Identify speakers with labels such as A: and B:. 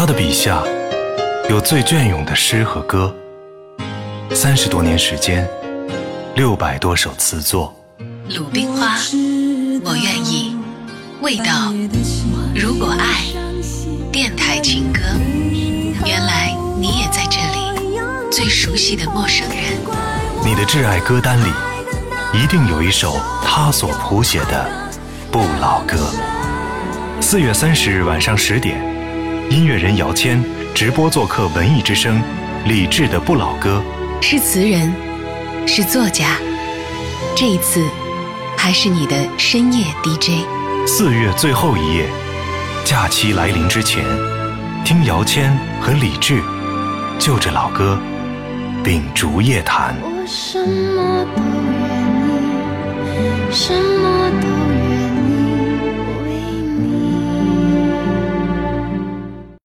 A: 他的笔下有最隽永的诗和歌，三十多年时间，六百多首词作。
B: 鲁冰花，我愿意。味道，如果爱，电台情歌。原来你也在这里，最熟悉的陌生人。
A: 你的挚爱歌单里，一定有一首他所谱写的不老歌。四月三十日晚上十点，音乐人姚谦直播做客文艺之声，李志的不老歌。
B: 是词人，是作家，这一次还是你的深夜 DJ。
A: 四月最后一夜，假期来临之前，听姚谦和李志就着老歌秉烛夜谈。
C: 我什么都愿意，什么都。